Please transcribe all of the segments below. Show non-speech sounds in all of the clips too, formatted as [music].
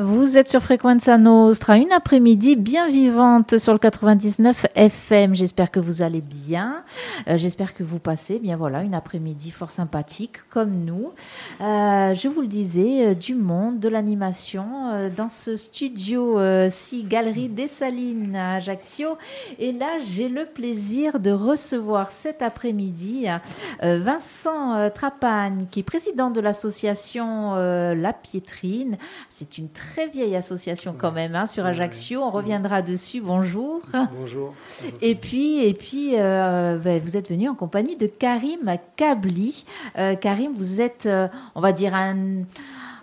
Vous êtes sur Frequenza Nostra, une après-midi bien vivante sur le 99 FM. J'espère que vous allez bien. Euh, J'espère que vous passez bien voilà une après-midi fort sympathique comme nous. Euh, je vous le disais, euh, du monde, de l'animation dans ce studio euh, si Galerie des Salines à Ajaccio. Et là, j'ai le plaisir de recevoir cet après-midi Vincent Trapagne, qui est président de l'association La Piétrine. C'est une vieille association quand même hein, sur Ajaccio. On reviendra dessus. Bonjour. Bonjour. [laughs] Et puis, et puis euh, ben, vous êtes venu en compagnie de Karim Kabli. Euh, Karim, vous êtes, euh, on va dire, un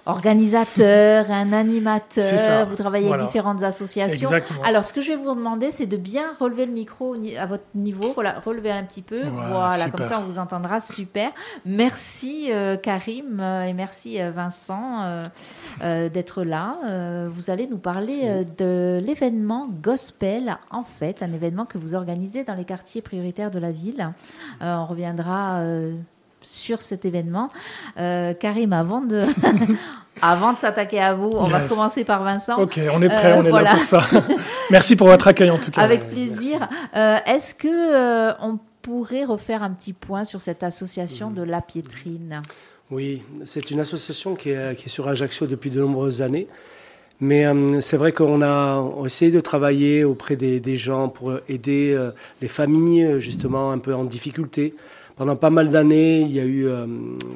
organisateur, un animateur. Vous travaillez Voilà. avec différentes associations. Exactement. Alors, ce que je vais vous demander, c'est de bien relever le micro à votre niveau. Voilà, relevez un petit peu. Voilà, Voilà, comme ça, on vous entendra. Super. Merci, euh, Karim, euh, et merci, euh, Vincent, euh, euh, d'être là. Vous allez nous parler de l'événement Gospel, en fait, un événement que vous organisez dans les quartiers prioritaires de la ville. On reviendra. Sur cet événement. Euh, Karim, avant de, [laughs] avant de s'attaquer à vous, on va commencer par Vincent. Ok, on est prêt, Euh, on est voilà. là pour ça. [laughs] Merci pour votre accueil en tout cas. Avec plaisir. Euh, Est-ce que euh, on pourrait refaire un petit point sur cette association de la piétrine? Oui, c'est une association qui est, qui est sur Ajaccio depuis de nombreuses années. Mais euh, c'est vrai qu'on a essayé de travailler auprès des, des gens pour aider euh, les familles justement un peu en difficulté. Pendant pas mal d'années, il y a eu euh,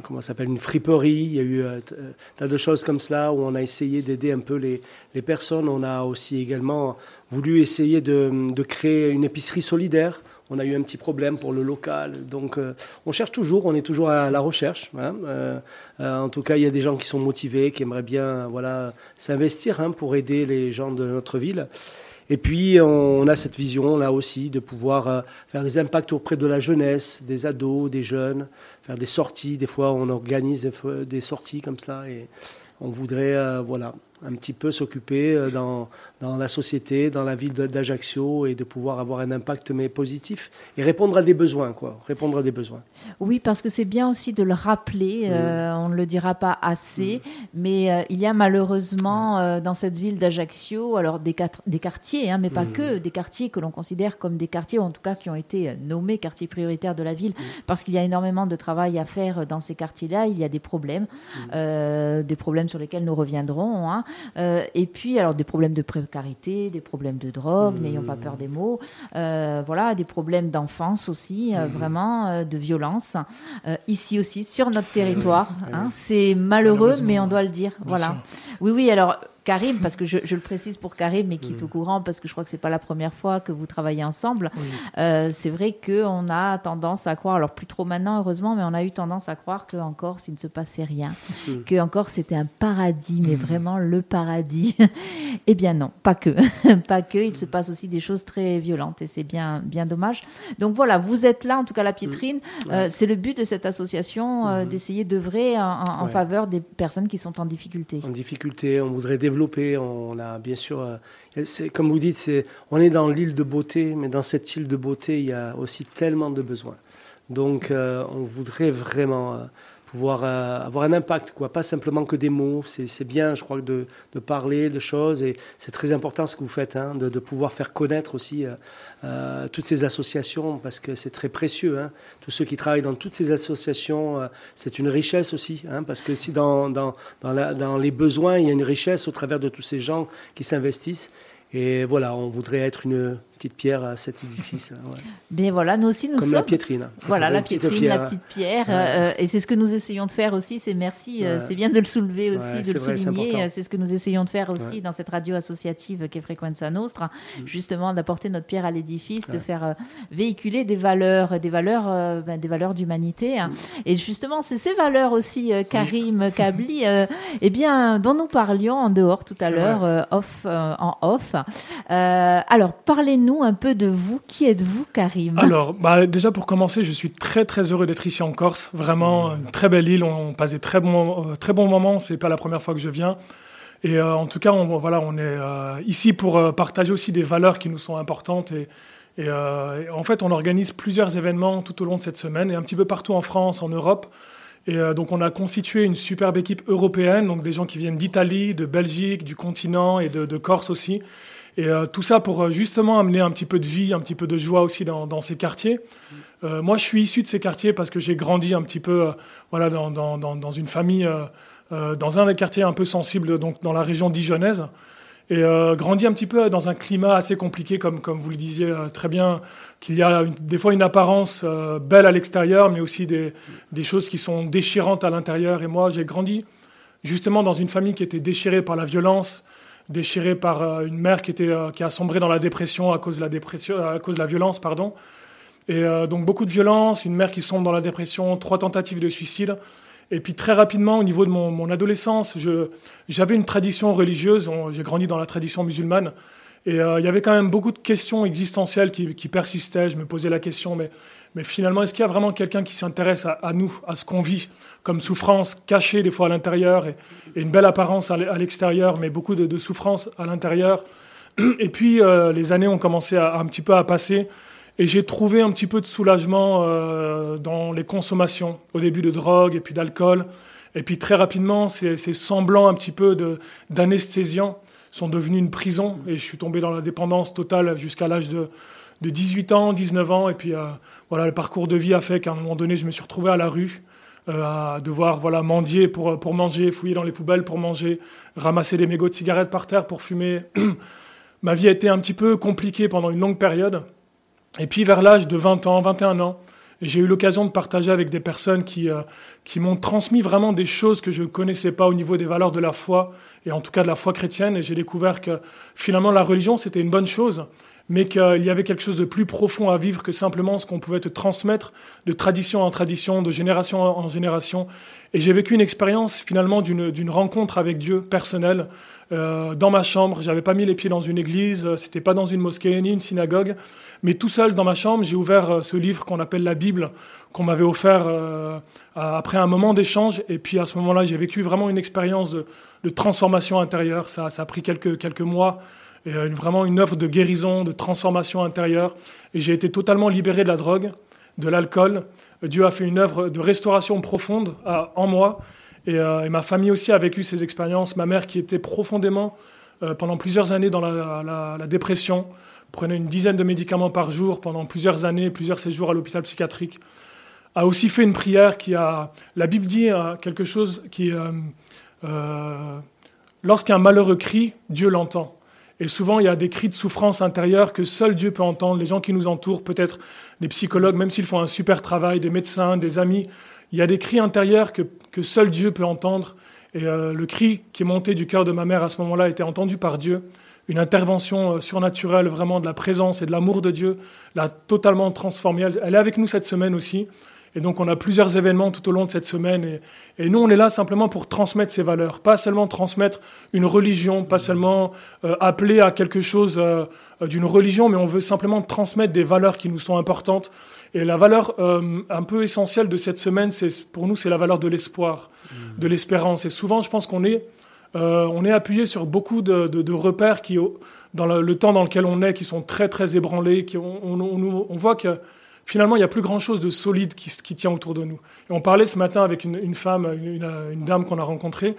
comment s'appelle une friperie, il y a eu euh, euh, tas de choses comme cela où on a essayé d'aider un peu les, les personnes. On a aussi également voulu essayer de, de créer une épicerie solidaire. On a eu un petit problème pour le local, donc euh, on cherche toujours, on est toujours à la recherche. hein. Euh, euh, en tout cas, il y a des gens qui sont motivés, qui aimeraient bien voilà, s'investir hein, pour aider les gens de notre ville. Et puis, on a cette vision là aussi de pouvoir euh, faire des impacts auprès de la jeunesse, des ados, des jeunes, faire des sorties. Des fois, on organise des sorties comme cela et on voudrait euh, voilà, un petit peu s'occuper euh, dans, dans la société, dans la ville d'Ajaccio et de pouvoir avoir un impact mais positif et répondre à des besoins. Quoi, répondre à des besoins. Oui, parce que c'est bien aussi de le rappeler. euh, on ne le dira pas assez, mais euh, il y a malheureusement euh, dans cette ville d'Ajaccio, alors des, des quartiers, hein, mais pas que, des quartiers que l'on considère comme des quartiers, ou en tout cas qui ont été nommés quartiers prioritaires de la ville, parce qu'il y a énormément de travail à faire dans ces quartiers-là. Il y a des problèmes, des problèmes sur lesquels nous reviendrons. hein. Euh, et puis, alors des problèmes de précarité, des problèmes de drogue, n'ayons pas peur des mots. Euh, voilà, des problèmes d'enfance aussi, euh, vraiment, euh, de violence. Ici aussi, sur notre territoire. hein. C'est malheureux, mais on doit le dire. bien Voilà. Oui, oui, alors. Karim, parce que je, je le précise pour Karim, mais qui est au courant, parce que je crois que c'est pas la première fois que vous travaillez ensemble. Oui. Euh, c'est vrai qu'on a tendance à croire, alors plus trop maintenant heureusement, mais on a eu tendance à croire que en Corse il ne se passait rien, Mm. que en Corse c'était un paradis, mais vraiment le paradis. [laughs] eh bien non, pas que, [laughs] pas que. Il se passe aussi des choses très violentes et c'est bien, bien dommage. Donc voilà, vous êtes là, en tout cas la Piétrine. Euh, c'est le but de cette association euh, d'essayer d'œuvrer en, en- en Ouais. faveur des personnes qui sont en difficulté. en difficulté, on voudrait On a bien sûr, euh, comme vous dites, on est dans l'île de beauté, mais dans cette île de beauté, il y a aussi tellement de besoins. Donc, euh, on voudrait vraiment euh, pouvoir euh, avoir un impact, quoi. Pas simplement que des mots. C'est, bien, je crois, de, de parler de choses et c'est très important ce que vous faites, hein, de, de pouvoir faire connaître aussi euh, euh, toutes ces associations parce que c'est très précieux. Hein. Tous ceux qui travaillent dans toutes ces associations, c'est une richesse aussi, hein, parce que si dans, dans, dans les besoins, il y a une richesse au travers de tous ces gens qui s'investissent. Et voilà, on voudrait être une petite pierre à cet édifice. hein, ouais. [laughs] Bien voilà, nous aussi nous Comme sommes. la piétrine. hein. Voilà, la petite piétrine, la pierre. petite pierre. Ouais. euh, et c'est ce que nous essayons de faire aussi. C'est merci, euh, Ouais. c'est bien de le soulever aussi, de le vrai, souligner. euh, C'est ce que nous essayons de faire aussi. Mm. dans cette radio associative qu'est Frequenza Nostra. Justement, d'apporter notre pierre à l'édifice, de faire euh, véhiculer des valeurs, des valeurs, euh, ben, des valeurs d'humanité. Mm. hein. Et justement, c'est ces valeurs aussi, Karim Kabli, eh bien, dont nous parlions en dehors tout à l'heure, off, en off. Alors, parlez-nous un peu de vous. Qui êtes-vous, Karim? Alors, bah, déjà pour commencer, je suis très très heureux d'être ici en Corse. Vraiment, une très belle île. On passe des très bons, euh, très bons moments. C'est pas la première fois que je viens. Et euh, en tout cas, on, voilà, on est euh, ici pour euh, partager aussi des valeurs qui nous sont importantes. Et, et, euh, et en fait, on organise plusieurs événements tout au long de cette semaine et un petit peu partout en France, en Europe. Et donc on a constitué une superbe équipe européenne, donc des gens qui viennent d'Italie, de Belgique, du continent et de, Corse aussi. Et tout ça pour justement amener un petit peu de vie, un petit peu de joie aussi dans, ces quartiers. moi, je suis issu de ces quartiers parce que j'ai grandi un petit peu voilà, dans, une famille, dans un des quartiers un peu sensibles, donc dans la région dijonnaise et euh, grandit un petit peu dans un climat assez compliqué, comme, comme vous le disiez euh, très bien, qu'il y a des fois une apparence euh, belle à l'extérieur, mais aussi des, choses qui sont déchirantes à l'intérieur. Et moi, j'ai grandi justement dans une famille qui était déchirée par la violence, déchirée par une mère qui, était, qui a sombré dans la dépression à cause de la, dépression, à cause de la violence. Pardon. Et donc beaucoup de violence, une mère qui sombre dans la dépression, trois tentatives de suicide. Et puis très rapidement, au niveau de mon, adolescence, j'avais une tradition religieuse. J'ai grandi dans la tradition musulmane. Et euh, il y avait quand même beaucoup de questions existentielles qui, qui, persistaient. Je me posais la question, mais, mais finalement, est-ce qu'il y a vraiment quelqu'un qui s'intéresse à, nous, à ce qu'on vit comme souffrance cachée des fois à l'intérieur et, une belle apparence à l'extérieur, mais beaucoup de, souffrance à l'intérieur? [clears throat] Et puis, euh, les années ont commencé à, un petit peu à passer. Et j'ai trouvé un petit peu de soulagement euh, dans les consommations, au début de drogue et puis d'alcool. Et puis très rapidement, ces, semblants un petit peu d'anesthésiants sont devenus une prison. Et je suis tombé dans la dépendance totale jusqu'à l'âge de, de, 18 ans, 19 ans. Et puis euh, voilà, le parcours de vie a fait qu'à un moment donné, je me suis retrouvé à la rue, euh, à devoir voilà, mendier pour, pour manger, fouiller dans les poubelles pour manger, ramasser des mégots de cigarettes par terre pour fumer. [clears throat] Ma vie a été un petit peu compliquée pendant une longue période. Et puis vers l'âge de 20 ans, 21 ans, j'ai eu l'occasion de partager avec des personnes qui, euh, qui m'ont transmis vraiment des choses que je ne connaissais pas au niveau des valeurs de la foi, et en tout cas de la foi chrétienne. Et j'ai découvert que finalement la religion, c'était une bonne chose, mais qu'il y avait quelque chose de plus profond à vivre que simplement ce qu'on pouvait te transmettre de tradition en tradition, de génération en génération. Et j'ai vécu une expérience finalement d'une rencontre avec Dieu personnelle. Euh, dans ma chambre, j'avais pas mis les pieds dans une église, c'était pas dans une mosquée ni une synagogue, mais tout seul dans ma chambre, j'ai ouvert euh, ce livre qu'on appelle la Bible, qu'on m'avait offert euh, après un moment d'échange. Et puis à ce moment-là, j'ai vécu vraiment une expérience de, transformation intérieure. Ça, a pris quelques mois. Et euh, vraiment une œuvre de guérison, de transformation intérieure. Et j'ai été totalement libéré de la drogue, de l'alcool. Dieu a fait une œuvre de restauration profonde en moi. Et, et, ma famille aussi a vécu ces expériences. Ma mère, qui était profondément, pendant plusieurs années, dans la, dépression, prenait une dizaine de médicaments par jour pendant plusieurs années, plusieurs séjours à l'hôpital psychiatrique, a aussi fait une prière qui a... La Bible dit euh, quelque chose qui... Euh, euh, lorsqu'un malheureux crie, Dieu l'entend. Et souvent, il y a des cris de souffrance intérieure que seul Dieu peut entendre. Les gens qui nous entourent, peut-être les psychologues, même s'ils font un super travail, des médecins, des amis, il y a des cris intérieurs que, que seul Dieu peut entendre. Et le cri qui est monté du cœur de ma mère à ce moment-là a été entendu par Dieu une intervention euh, surnaturelle vraiment de la présence et de l'amour de Dieu l'a totalement transformée. Elle, est avec nous cette semaine aussi. Et donc on a plusieurs événements tout au long de cette semaine. Et, nous, on est là simplement pour transmettre ces valeurs. Pas seulement transmettre une religion, pas seulement euh, appeler à quelque chose euh, d'une religion, mais on veut simplement transmettre des valeurs qui nous sont importantes. Et la valeur un peu essentielle de cette semaine, c'est pour nous, c'est la valeur de l'espoir, mmh. de l'espérance. Et souvent, je pense qu'on est euh, on est appuyé sur beaucoup de, repères qui, dans le, temps dans lequel on est, qui sont très très ébranlés. Qui, on, voit que finalement, il n'y a plus grand-chose de solide qui, tient autour de nous. Et on parlait ce matin avec une, femme, une, dame qu'on a rencontrée.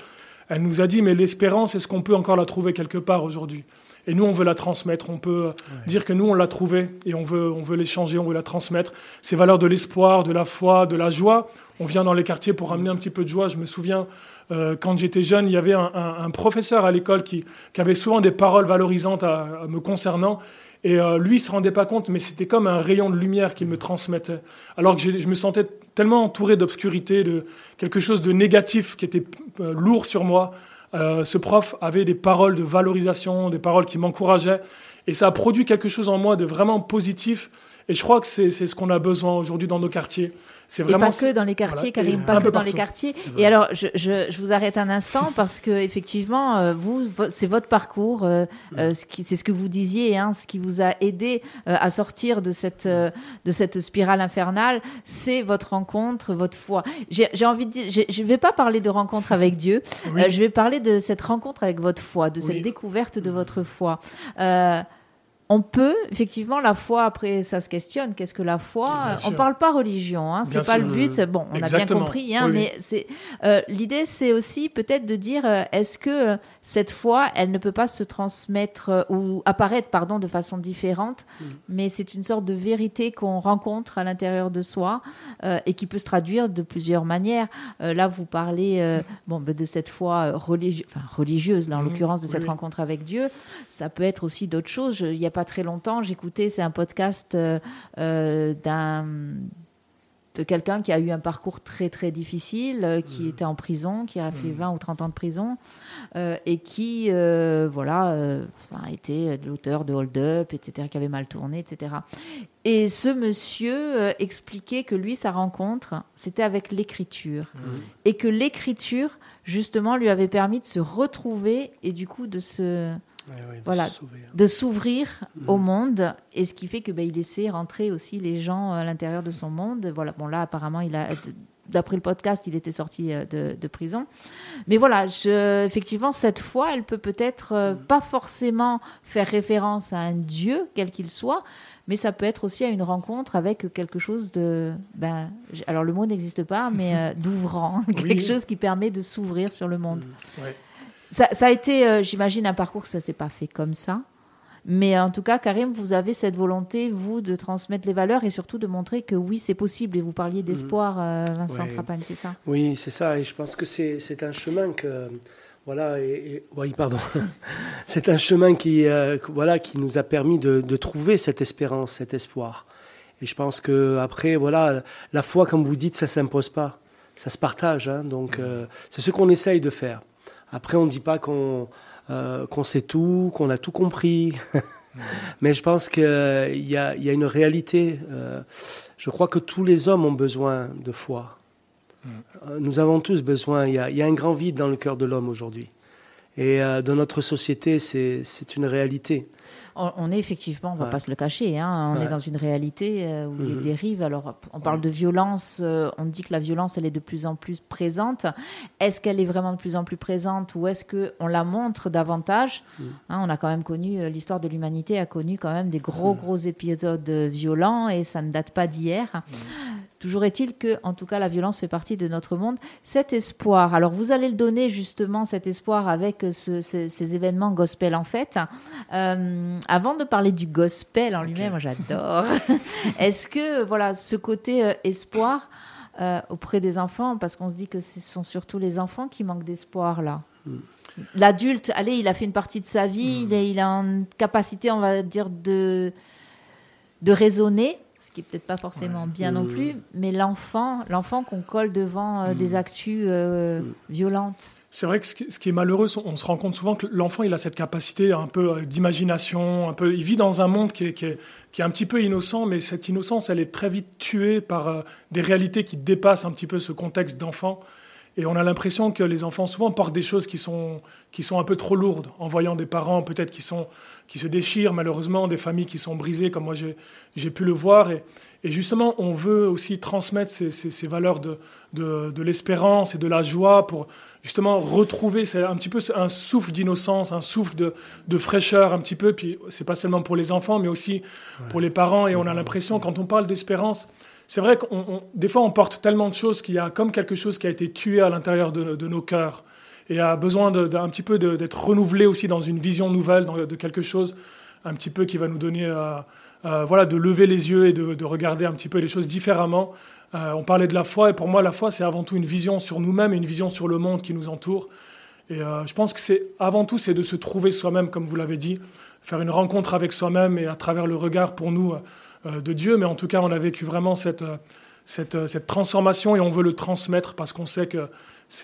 Elle nous a dit, mais l'espérance, est-ce qu'on peut encore la trouver quelque part aujourd'hui? Et nous, on veut la transmettre. On peut dire que nous, on l'a trouvée et on veut, on veut l'échanger, on veut la transmettre. Ces valeurs de l'espoir, de la foi, de la joie. On vient dans les quartiers pour amener un petit peu de joie. Je me souviens, euh, quand j'étais jeune, il y avait un, professeur à l'école qui, avait souvent des paroles valorisantes à, me concernant. Et euh, lui, il se rendait pas compte, mais c'était comme un rayon de lumière qu'il me transmettait. Alors que je me sentais tellement entouré d'obscurité, de quelque chose de négatif qui était euh, lourd sur moi. ce prof avait des paroles de valorisation, des paroles qui m'encourageaient. Et ça a produit quelque chose en moi de vraiment positif. Et je crois que c'est ce qu'on a besoin aujourd'hui dans nos quartiers. C'est vraiment et pas que dans les quartiers, Karim, pas que dans les quartiers. Et alors, je, je, je, vous arrête un instant [laughs] parce que effectivement, euh, vous, c'est votre parcours, euh, euh, c'est ce que vous disiez, hein, ce qui vous a aidé à sortir de cette de cette spirale infernale, c'est votre rencontre, votre foi. J'ai envie de dire, je ne vais pas parler de rencontre avec Dieu, je vais parler de cette rencontre avec votre foi, de cette découverte de votre foi on peut, effectivement, la foi, après, ça se questionne. Qu'est-ce que la foi? On ne parle pas religion, hein, c'est pas le but. Bon, on a bien compris, hein, mais c'est euh, l'idée, c'est aussi peut-être de dire euh, est-ce que cette foi, elle ne peut pas se transmettre euh, ou apparaître, pardon, de façon différente, mm. mais c'est une sorte de vérité qu'on rencontre à l'intérieur de soi et qui peut se traduire de plusieurs manières. là, vous parlez bon, ben, de cette foi religieuse, enfin, religieuse, là, en mm. l'occurrence, de cette rencontre avec Dieu. Ça peut être aussi d'autres choses. Il n'y a pas très longtemps, j'écoutais, c'est un podcast d'un de quelqu'un qui a eu un parcours très très difficile, euh, qui mmh. était en prison, qui a fait 20 mmh. ou 30 ans de prison, euh, et qui euh, voilà, était l'auteur de Hold Up, etc., qui avait mal tourné, etc. Et ce monsieur expliquait que lui, sa rencontre, c'était avec l'écriture, mmh. et que l'écriture, justement, lui avait permis de se retrouver et du coup de se voilà, de s'ouvrir au mm. monde, et ce qui fait que ben, il essaie rentrer aussi les gens à l'intérieur de son monde. Voilà, bon là apparemment il a, d'après le podcast, il était sorti euh, de, prison. Mais voilà, je, effectivement, cette fois, elle peut peut-être euh, mm. pas forcément faire référence à un Dieu, quel qu'il soit, mais ça peut être aussi à une rencontre avec quelque chose de, ben, alors le mot n'existe pas, mais [laughs] euh, d'ouvrant, quelque chose qui permet de s'ouvrir sur le monde. Mm. Ça, a été, euh, j'imagine, un parcours, ça s'est pas fait comme ça. Mais en tout cas, Karim, vous avez cette volonté, vous, de transmettre les valeurs et surtout de montrer que oui, c'est possible. Et vous parliez d'espoir, mhm. euh, Vincent oui. c'est ça? Oui, c'est ça. Et je pense que c'est un chemin que. Voilà, et, oui, pardon. [laughs] c'est un chemin qui, euh, voilà, qui nous a permis de, de, trouver cette espérance, cet espoir. Et je pense que après, voilà, la foi, comme vous dites, ça s'impose pas, ça se partage. Hein. donc, mhm. c'est ce qu'on essaye de faire. Après, on ne dit pas qu'on euh, sait tout, qu'on a tout compris. [laughs] Mais je pense qu'il y, a, une réalité. Euh, je crois que tous les hommes ont besoin de foi. Euh, nous avons tous besoin. Il y, a, un grand vide dans le cœur de l'homme aujourd'hui. Et dans notre société, c'est une réalité on, est effectivement, on ne va pas se le cacher, hein, on est dans une réalité euh, où les mhm. dérives. Alors, on parle de violence, euh, on dit que la violence, elle est de plus en plus présente. Est-ce qu'elle est vraiment de plus en plus présente ou est-ce qu'on la montre davantage mhm. hein, On a quand même connu, euh, l'histoire de l'humanité a connu quand même des gros, mhm. gros épisodes violents et ça ne date pas d'hier. Toujours est-il que, en tout cas, la violence fait partie de notre monde. Cet espoir, alors vous allez le donner justement, cet espoir, avec ces, événements gospel en fait. Euh, avant de parler du gospel en lui-même, j'adore. [laughs] Est-ce que, voilà, ce côté euh, espoir euh, auprès des enfants, parce qu'on se dit que ce sont surtout les enfants qui manquent d'espoir là. Hmm. L'adulte, allez, il a fait une partie de sa vie, hmm. il, il, a une capacité, on va dire, de, de raisonner ce qui est peut-être pas forcément bien non plus, mais l'enfant, l'enfant qu'on colle devant euh, des mm. actus euh, mm. violentes. C'est vrai que ce qui est malheureux, on se rend compte souvent que l'enfant, il a cette capacité un peu euh, d'imagination, un peu, il vit dans un monde qui est, qui, est, qui est, un petit peu innocent, mais cette innocence, elle est très vite tuée par des réalités qui dépassent un petit peu ce contexte d'enfant. Et on a l'impression que les enfants souvent portent des choses qui sont, qui sont un peu trop lourdes, en voyant des parents peut-être qui, sont, qui se déchirent malheureusement, des familles qui sont brisées comme moi j'ai pu le voir. Et, et, justement, on veut aussi transmettre ces, ces, valeurs de, de, de l'espérance et de la joie pour justement retrouver un petit peu un souffle d'innocence, un souffle de, de, fraîcheur un petit peu. Puis c'est pas seulement pour les enfants, mais aussi pour les parents. Et on a l'impression, quand on parle d'espérance, c'est vrai que des fois, on porte tellement de choses qu'il y a comme quelque chose qui a été tué à l'intérieur de, nos cœurs et a besoin d'un petit peu d'être renouvelé aussi dans une vision nouvelle de quelque chose, un petit peu qui va nous donner, euh, euh, voilà, de lever les yeux et de, regarder un petit peu les choses différemment. Euh, on parlait de la foi et pour moi, la foi, c'est avant tout une vision sur nous-mêmes et une vision sur le monde qui nous entoure. Et je pense que c'est avant tout, c'est de se trouver soi-même, comme vous l'avez dit, faire une rencontre avec soi-même et à travers le regard pour nous de Dieu, mais en tout cas, on a vécu vraiment cette, euh, euh, cette, transformation et on veut le transmettre parce qu'on sait qu'il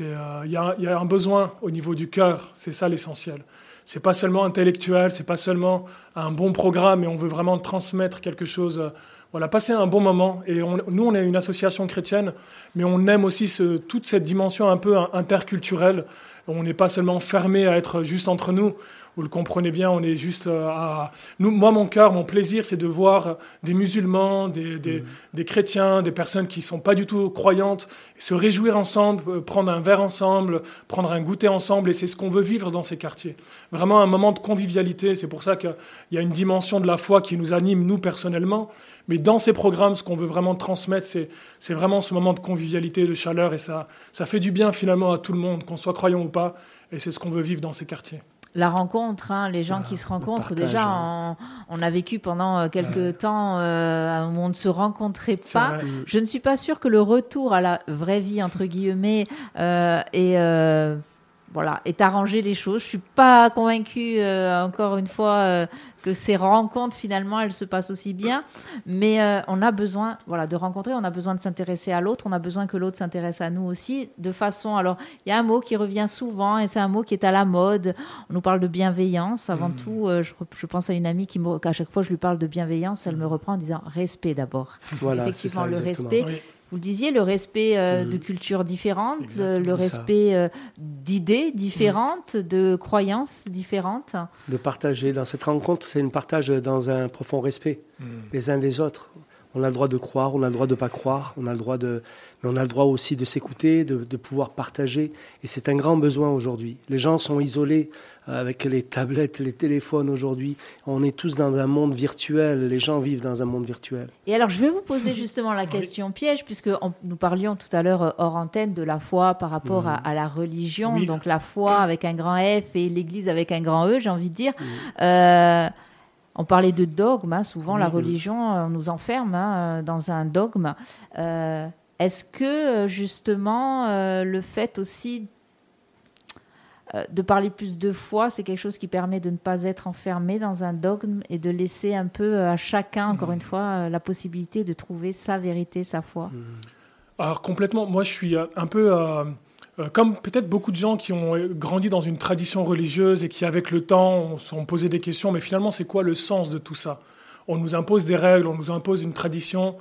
il y, a un besoin au niveau du cœur, c'est ça l'essentiel. C'est pas seulement intellectuel, c'est pas seulement un bon programme, mais on veut vraiment transmettre quelque chose voilà, passer un bon moment. Et nous, on est une association chrétienne, mais on aime aussi toute cette dimension un peu interculturelle. On n'est pas seulement fermé à être juste entre nous, vous le comprenez bien, on est juste euh, à... Nous, moi, mon cœur, mon plaisir, c'est de voir des musulmans, des, des, des, chrétiens, des personnes qui sont pas du tout croyantes, se réjouir ensemble, euh, prendre un verre ensemble, prendre un goûter ensemble, et c'est ce qu'on veut vivre dans ces quartiers. Vraiment un moment de convivialité, c'est pour ça qu'il y a une dimension de la foi qui nous anime, nous, personnellement, mais dans ces programmes, ce qu'on veut vraiment transmettre, c'est vraiment ce moment de convivialité, de chaleur, et ça, ça fait du bien finalement à tout le monde, qu'on soit croyant ou pas, et c'est ce qu'on veut vivre dans ces quartiers. La rencontre, hein, les gens qui se rencontrent, déjà, on, a vécu pendant euh, quelques temps euh, où on ne se rencontrait pas. Je ne suis pas sûre que le retour à la vraie vie, entre guillemets, euh, est voilà, est arrangé les choses. Je suis pas convaincue, euh, encore une fois, euh, que ces rencontres, finalement, elles se passent aussi bien. Mais euh, on a besoin voilà, de rencontrer, on a besoin de s'intéresser à l'autre, on a besoin que l'autre s'intéresse à nous aussi, de façon... Alors, il y a un mot qui revient souvent, et c'est un mot qui est à la mode. On nous parle de bienveillance. Avant mmh. tout, je, pense à une amie qui, à chaque fois je lui parle de bienveillance, elle me reprend en disant respect d'abord. Voilà, Effectivement, le respect vous le disiez, le respect euh, de cultures différentes, le respect euh, d'idées différentes, de croyances différentes. De partager. Dans cette rencontre, c'est une partage dans un profond respect mm. les uns des autres. On a le droit de croire, on a le droit de ne pas croire, on a le droit de, mais on a le droit aussi de s'écouter, de, de, pouvoir partager. Et c'est un grand besoin aujourd'hui. Les gens sont isolés euh, avec les tablettes, les téléphones aujourd'hui. On est tous dans un monde virtuel. Les gens vivent dans un monde virtuel. Et alors, je vais vous poser justement la question piège, puisque nous parlions tout à l'heure euh, hors antenne de la foi par rapport à, la religion. Donc, la foi avec un grand F et l'Église avec un grand E, j'ai envie de dire. Euh, on parlait de dogme, hein. souvent la religion on nous enferme hein, dans un dogme. Est-ce que euh, justement euh, le fait aussi euh, de parler plus de foi, c'est quelque chose qui permet de ne pas être enfermé dans un dogme et de laisser un peu à chacun, encore une fois, la possibilité de trouver sa vérité, sa foi? Mmh. Alors complètement, moi je suis un peu comme peut-être beaucoup de gens qui ont grandi dans une tradition religieuse et qui avec le temps se sont posé des questions, mais finalement c'est quoi le sens de tout ça? On nous impose des règles, on nous impose une tradition,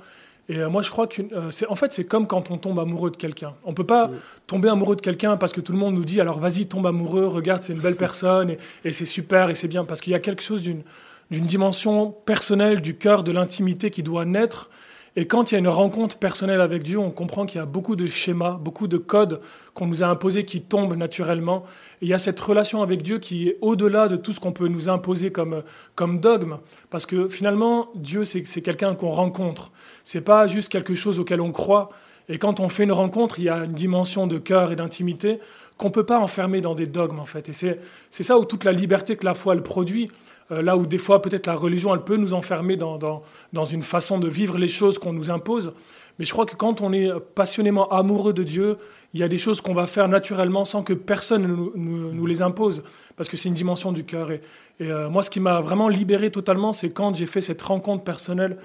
et euh, moi, je crois que, euh, c'est, en fait, c'est comme quand on tombe amoureux de quelqu'un. On peut pas tomber amoureux de quelqu'un parce que tout le monde nous dit alors vas-y, tombe amoureux, regarde, c'est une belle personne et, c'est super et c'est bien. Parce qu'il y a quelque chose d'une, d'une dimension personnelle du cœur, de l'intimité qui doit naître. Et quand il y a une rencontre personnelle avec Dieu, on comprend qu'il y a beaucoup de schémas, beaucoup de codes qu'on nous a imposés qui tombent naturellement. Et il y a cette relation avec Dieu qui est au-delà de tout ce qu'on peut nous imposer comme, comme dogme. Parce que finalement, Dieu, c'est quelqu'un qu'on rencontre. C'est pas juste quelque chose auquel on croit. Et quand on fait une rencontre, il y a une dimension de cœur et d'intimité qu'on ne peut pas enfermer dans des dogmes, en fait. Et c'est ça où toute la liberté que la foi, elle produit. Euh, là où des fois, peut-être la religion, elle peut nous enfermer dans, dans, une façon de vivre les choses qu'on nous impose. Mais je crois que quand on est passionnément amoureux de Dieu, il y a des choses qu'on va faire naturellement sans que personne ne nous, nous, les impose, parce que c'est une dimension du cœur. Et, euh, moi, ce qui m'a vraiment libéré totalement, c'est quand j'ai fait cette rencontre personnelle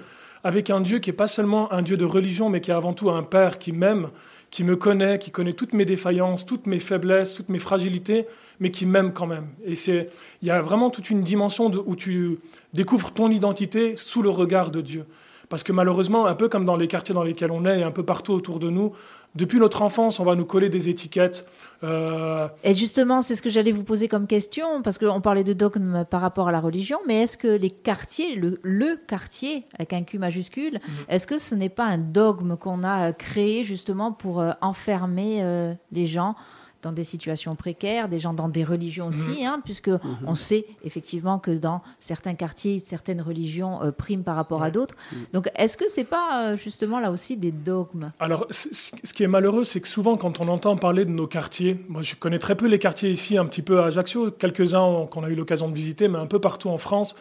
avec un Dieu qui n'est pas seulement un Dieu de religion, mais qui est avant tout un Père qui m'aime, qui me connaît, qui connaît toutes mes défaillances, toutes mes faiblesses, toutes mes fragilités, mais qui m'aime quand même. Et c'est, il y a vraiment toute une dimension où tu découvres ton identité sous le regard de Dieu. Parce que malheureusement, un peu comme dans les quartiers dans lesquels on est, et un peu partout autour de nous, depuis notre enfance, on va nous coller des étiquettes. Euh, et justement, c'est ce que j'allais vous poser comme question, parce qu'on parlait de dogme par rapport à la religion, mais est-ce que les quartiers, le, quartier avec un Q majuscule, mhm. est-ce que ce n'est pas un dogme qu'on a créé justement pour euh, enfermer euh, les gens? Dans des situations précaires, des gens dans des religions aussi, mhm. hein, puisque mhm. on sait effectivement que dans certains quartiers, certaines religions euh, priment par rapport à d'autres. Mhm. Donc, est-ce que c'est pas euh, justement là aussi des dogmes? Alors, ce qui est malheureux, c'est que souvent, quand on entend parler de nos quartiers, moi, je connais très peu les quartiers ici, un petit peu à Ajaccio, quelques-uns qu'on a eu l'occasion de visiter, mais un peu partout en France.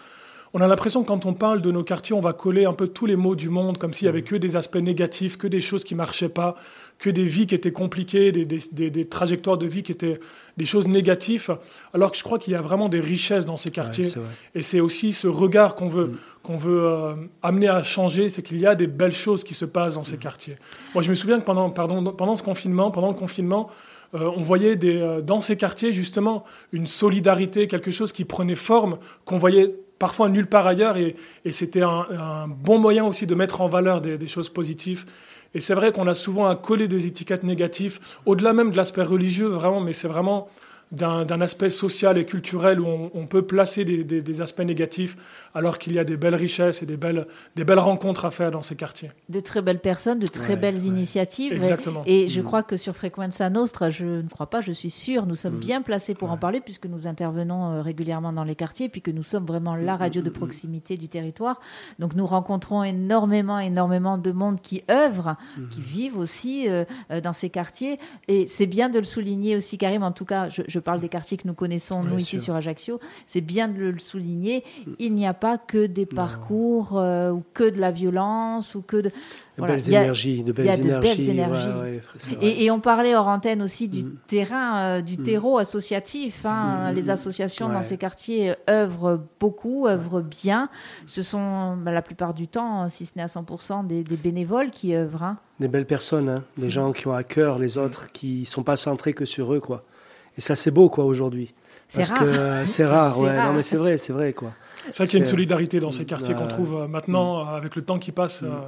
On a l'impression que quand on parle de nos quartiers, on va coller un peu tous les mots du monde, comme s'il y avait que des aspects négatifs, que des choses qui marchaient pas, que des vies qui étaient compliquées, des, trajectoires de vie qui étaient des choses négatives, alors que je crois qu'il y a vraiment des richesses dans ces quartiers. et c'est aussi ce regard qu'on veut, mm. qu'on veut euh, amener à changer, c'est qu'il y a des belles choses qui se passent dans ces mm. quartiers. Moi, je me souviens que pendant, pardon, pendant ce confinement, pendant le confinement, euh, on voyait des, euh, dans ces quartiers justement une solidarité, quelque chose qui prenait forme, qu'on voyait parfois nulle part ailleurs, et, c'était un, bon moyen aussi de mettre en valeur des choses positives. Et c'est vrai qu'on a souvent à coller des étiquettes négatives, au-delà même de l'aspect religieux, vraiment, mais c'est vraiment d'un aspect social et culturel où on, peut placer des, aspects négatifs alors qu'il y a des belles richesses et des belles, des belles rencontres à faire dans ces quartiers. De très belles personnes, de très belles initiatives. Exactement. Et, je mm. crois que sur Frequenza Nostra, je ne crois pas, je suis sûre, nous sommes mm. bien placés pour en parler puisque nous intervenons euh, régulièrement dans les quartiers et puis que nous sommes vraiment la radio de proximité du territoire. Donc nous rencontrons énormément, énormément de monde qui œuvrent, mm-hmm. qui vivent aussi euh, euh, dans ces quartiers. Et c'est bien de le souligner aussi, Karim, en tout cas, je parle des quartiers que nous connaissons, nous, ici sur Ajaccio, c'est bien de le souligner. Il n'y a pas que des parcours euh, ou que de la violence ou que de. De belles énergies, de belles énergies. et, on parlait hors antenne aussi du mm. terrain, euh, du mm. terreau associatif. Hein. Mm, les associations dans ces quartiers œuvrent beaucoup, œuvrent bien. Ce sont bah, la plupart du temps, si ce n'est à 100%, des, bénévoles qui œuvrent. Hein. Des belles personnes, hein. des gens qui ont à cœur les autres, qui ne sont pas centrés que sur eux. quoi. Et ça, c'est beau, quoi, aujourd'hui. C'est rare. que [laughs] c'est rare, ouais. Non, mais c'est vrai, c'est vrai, quoi. C'est vrai qu'il y a une solidarité dans ces quartiers qu'on trouve euh, maintenant, mm. avec le temps qui passe. Mm. Euh,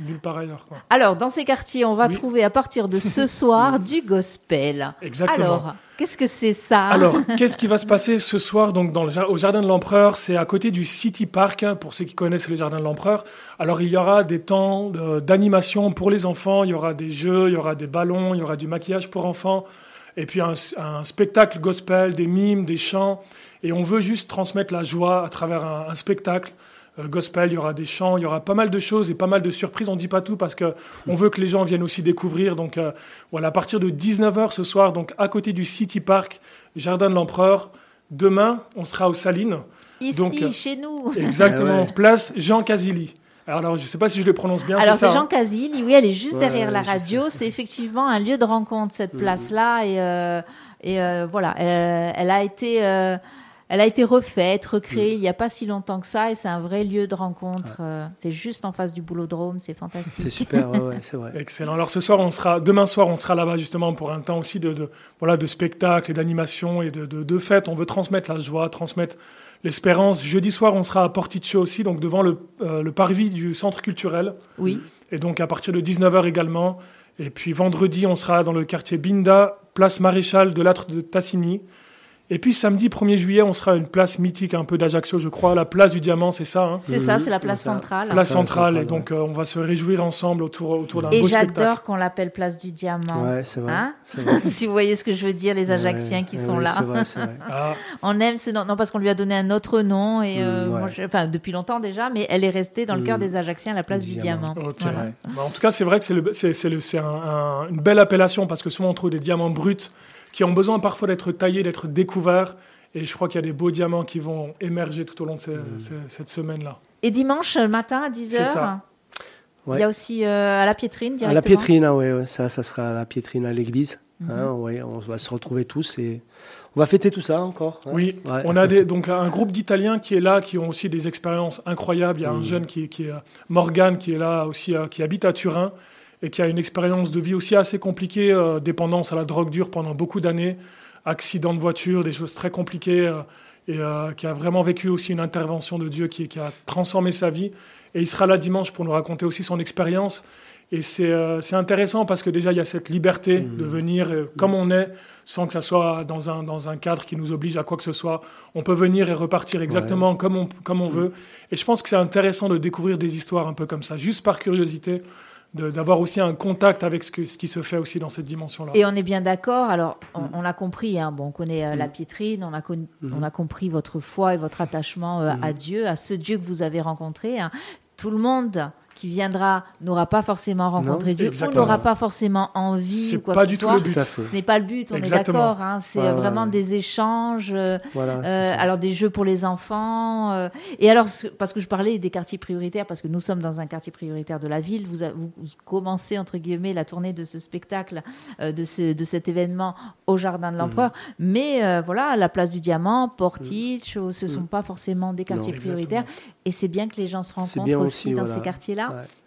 nulle part ailleurs. Quoi. Alors, dans ces quartiers, on va trouver à partir de ce [laughs] soir du gospel. Exactement. Alors, qu'est-ce que c'est ça? Alors, qu'est-ce qui va se [laughs] passer ce soir donc, dans le, au Jardin de l'Empereur? C'est à côté du City Park, pour ceux qui connaissent le Jardin de l'Empereur. Alors, il y aura des temps d'animation pour les enfants, il y aura des jeux, il y aura des ballons, il y aura du maquillage pour enfants et puis un, spectacle gospel, des mimes, des chants. Et on veut juste transmettre la joie à travers un, spectacle euh, gospel. Il y aura des chants, il y aura pas mal de choses et pas mal de surprises. On ne dit pas tout parce qu'on veut que les gens viennent aussi découvrir. Donc euh, voilà, à partir de 19h ce soir, donc à côté du City Park, Jardin de l'Empereur. Demain, on sera aux Salines. Ici, donc, chez nous. Exactement, ah place Jean Casilli. Alors, je ne sais pas si je le prononce bien. Alors, c'est Jean hein Casil. Oui, elle est juste derrière la radio. C'est effectivement un lieu de rencontre, cette place-là. Et, euh, et euh, voilà, elle, a été. Euh, elle a été refaite, recréée il n'y a pas si longtemps que ça, et c'est un vrai lieu de rencontre. c'est juste en face du boulodrome, c'est fantastique. C'est super, ouais, c'est vrai. [laughs] Excellent. Alors ce soir, on sera, demain soir, on sera là-bas justement pour un temps aussi de, de voilà, de spectacle et d'animation et de, de, de fête. On veut transmettre la joie, transmettre l'Espérance. Jeudi soir, on sera à Porticcio aussi, donc devant le, euh, le parvis du centre culturel. Oui. Et donc à partir de 19h également. Et puis vendredi, on sera dans le quartier Binda, place Maréchal de l'Âtre de Tassigny. Et puis samedi 1er juillet, on sera à une place mythique un peu d'Ajaccio, je crois, la place du Diamant, c'est ça hein C'est ça, c'est la place centrale. Place centrale, et donc euh, on va se réjouir ensemble autour, autour d'un beau spectacle. Et j'adore qu'on l'appelle place du Diamant. Ouais, c'est vrai, hein [laughs] si vous voyez ce que je veux dire, les Ajacciens qui sont là. Vrai, vrai. Ah. [laughs] On aime ce nom, non parce qu'on lui a donné un autre nom, et euh, mm, enfin depuis longtemps déjà, mais elle est restée dans le cœur mm. des Ajacciens, la place du, Diamant. Bah, en tout cas, c'est vrai que c'est un, une belle appellation parce que souvent on trouve des diamants bruts qui ont besoin parfois d'être taillés, d'être découverts. Et je crois qu'il y a des beaux diamants qui vont émerger tout au long de mm. cette semaine-là. Et dimanche matin à 10h Il y a aussi euh, à la piétrine directement. À la piétrine, ah oui, ça, ça sera à la piétrine à l'église. Mhm. Hein, on va se retrouver tous et on va fêter tout ça encore. Hein. Oui, on a des, [laughs] donc un groupe d'Italiens qui est là, qui ont aussi des expériences incroyables. Il y a un mm. jeune qui, qui est Morgan qui est là aussi, euh, qui habite à Turin et qui a une expérience de vie aussi assez compliquée, euh, dépendance à la drogue dure pendant beaucoup d'années accidents de voiture, des choses très compliquées, euh, et euh, qui a vraiment vécu aussi une intervention de Dieu qui, a transformé sa vie. Et il sera là dimanche pour nous raconter aussi son expérience. Et c'est intéressant parce que déjà, il y a cette liberté mmh. de venir comme on est, sans que ça soit dans un, dans un cadre qui nous oblige à quoi que ce soit. On peut venir et repartir exactement comme on, comme on mmh. veut. Et je pense que c'est intéressant de découvrir des histoires un peu comme ça, juste par curiosité d'avoir aussi un contact avec ce, que, ce, qui se fait aussi dans cette dimension-là. Et on est bien d'accord. Alors, on, mm. l'a compris. Hein, bon, on connaît euh, la mm. piétrine, on a, mm. on a compris votre foi et votre attachement euh, à Dieu, à ce Dieu que vous avez rencontré. Hein. Tout le monde qui viendra n'aura pas forcément rencontré Dieu ou n'aura pas forcément envie ou quoi pas du tout le but. Ce n'est pas le but, on est d'accord. Hein, c'est vraiment des échanges, euh, euh, alors des jeux pour les enfants. Euh, et alors, parce que je parlais des quartiers prioritaires, parce que nous sommes dans un quartier prioritaire de la ville, vous, vous, commencez, entre guillemets, la tournée de ce spectacle, de, ce, de cet événement au Jardin de l'Empereur. Mm. Mais voilà, la place du Diamant, Portiche, mm. ce ne sont mm. pas forcément des quartiers prioritaires. Et c'est bien que les gens se rencontrent aussi, dans ces quartiers-là.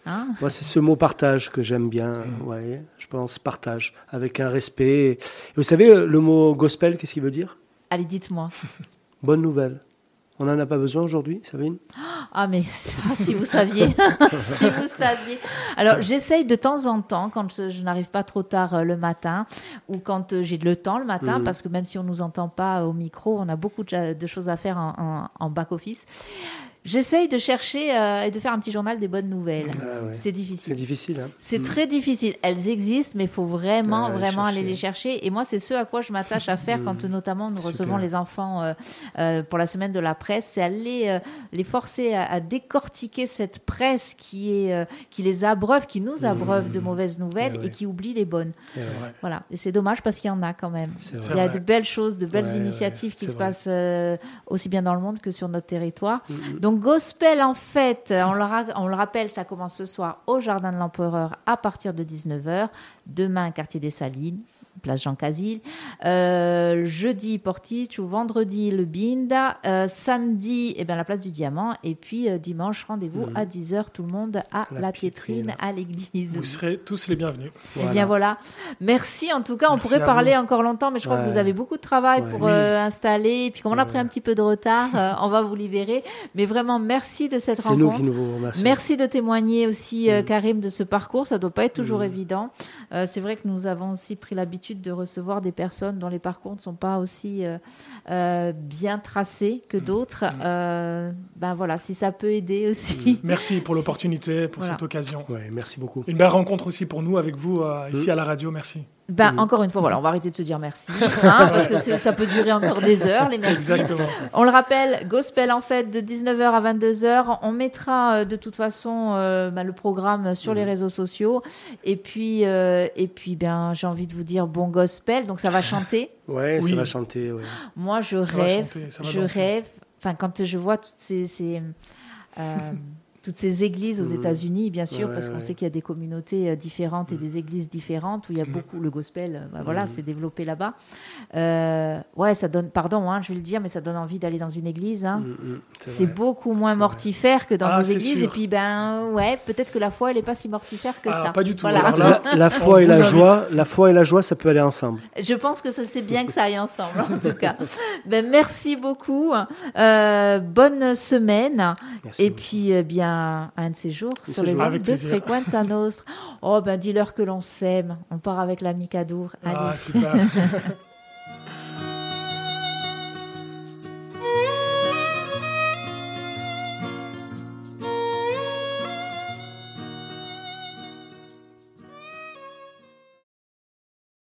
Hein Moi, c'est ce mot partage que j'aime bien. Mm. Ouais, je pense partage, avec un respect. Et vous savez, le mot gospel, qu'est-ce qu'il veut dire? Allez, dites-moi. [laughs] Bonne nouvelle. On n'en a pas besoin aujourd'hui, Sabine? Ah, mais ah, si vous saviez, [laughs] [laughs] si vous saviez. Alors, j'essaye de temps en temps, quand je, je n'arrive pas trop tard euh, le matin, ou quand euh, j'ai le temps le matin, Mhm. parce que même si on nous entend pas au micro, on a beaucoup de, de choses à faire en, en- en back-office. J'essaye de chercher euh, et de faire un petit journal des bonnes nouvelles. Ah ouais. C'est C'est difficile. difficile. Hein. C'est très difficile. Elles existent, mais il faut vraiment, Ah, vraiment aller les chercher. Et moi, c'est ce à quoi je m'attache à faire quand notamment nous Super. recevons les enfants euh, euh, pour la semaine de la presse, c'est aller euh, les forcer à, à décortiquer cette presse qui, est, euh, qui les abreuve, qui nous abreuve de mauvaises nouvelles Ah ouais. et qui oublie les bonnes. Vrai. Voilà. Et c'est dommage parce qu'il y en a quand même. c'est Il y a vrai. de belles choses, de belles Ouais, initiatives ouais, qui se vrai. passent euh, aussi bien dans le monde que sur notre territoire. Mhm. Gospel, en fait, on le, ra- on le rappelle, ça commence ce soir au Jardin de l'Empereur à partir de 19h. Demain, quartier des Salines, place Jean Casil. Euh, jeudi, Portiche ou vendredi, le Binda. Euh, samedi, eh ben, la place du Diamant. Et puis euh, dimanche, rendez-vous Mhm. à 10h, tout le monde à La la, piétrine, Piétrine. à l'église. Vous serez tous les bienvenus. Eh bien voilà. Merci en tout cas. On pourrait parler encore longtemps, mais je crois que vous avez beaucoup de travail Ouais. pour Oui. installer. Et puis comme on a pris un petit peu de retard, on va vous libérer. Mais vraiment, merci de cette C'est nous rencontre. qui nous vous. Merci de témoigner aussi, Mm. Karim, de ce parcours. Ça doit pas être toujours Mm. évident. C'est vrai que nous avons aussi pris l'habitude de recevoir des personnes dont les parcours ne sont pas aussi euh, euh, bien tracés que d'autres. Mm. Euh, ben voilà, si ça peut aider aussi. Merci pour [laughs] l'opportunité, pour Voilà. cette occasion. Ouais, merci beaucoup. Une belle rencontre aussi pour nous avec vous euh, ici à la radio. Merci. Ben, encore une fois, voilà, on va arrêter de se dire merci, hein, [laughs] parce que ça peut durer encore des heures, les merci. Exactement. On le rappelle, Gospel en fait de 19h à 22h. On mettra euh, de toute façon euh, bah, le programme sur les Mhm. réseaux sociaux. Et puis, euh, et puis ben, j'ai envie de vous dire bon gospel. Donc ça va chanter. Ouais, Oui. ça va chanter. Ouais. Moi, je Ça rêve. chanter, ça va je rêve. Enfin, quand je vois toutes ces. ces, euh, toutes ces églises aux Mhm. États-Unis, bien sûr, Ouais, parce qu'on ouais. sait qu'il y a des communautés euh, différentes et des églises différentes où il y a Mhm. beaucoup le gospel. euh, bah, voilà, c'est développé là-bas. Euh, ouais, ça donne. Pardon, hein, je vais le dire, mais ça donne envie d'aller dans une église. hein. C'est beaucoup moins mortifère que dans Ah, nos églises. sûr. Et puis, ben, ouais, peut-être que la foi, elle n'est pas si mortifère que Ah, ça. pas du tout. Voilà. Alors là, La, [laughs] la foi et la joie, la foi et la joie, ça peut aller ensemble. Je pense que ça c'est bien que ça aille ensemble, en tout cas. Ben, merci beaucoup. Euh, bonne semaine. Merci. Et puis, euh, bien, un de ces jours, sur les ondes de. Fréquence à Nostre. Oh, ben, dis-leur que l'on s'aime. On part avec l'ami Cadour. Allez. Ah, super. [laughs]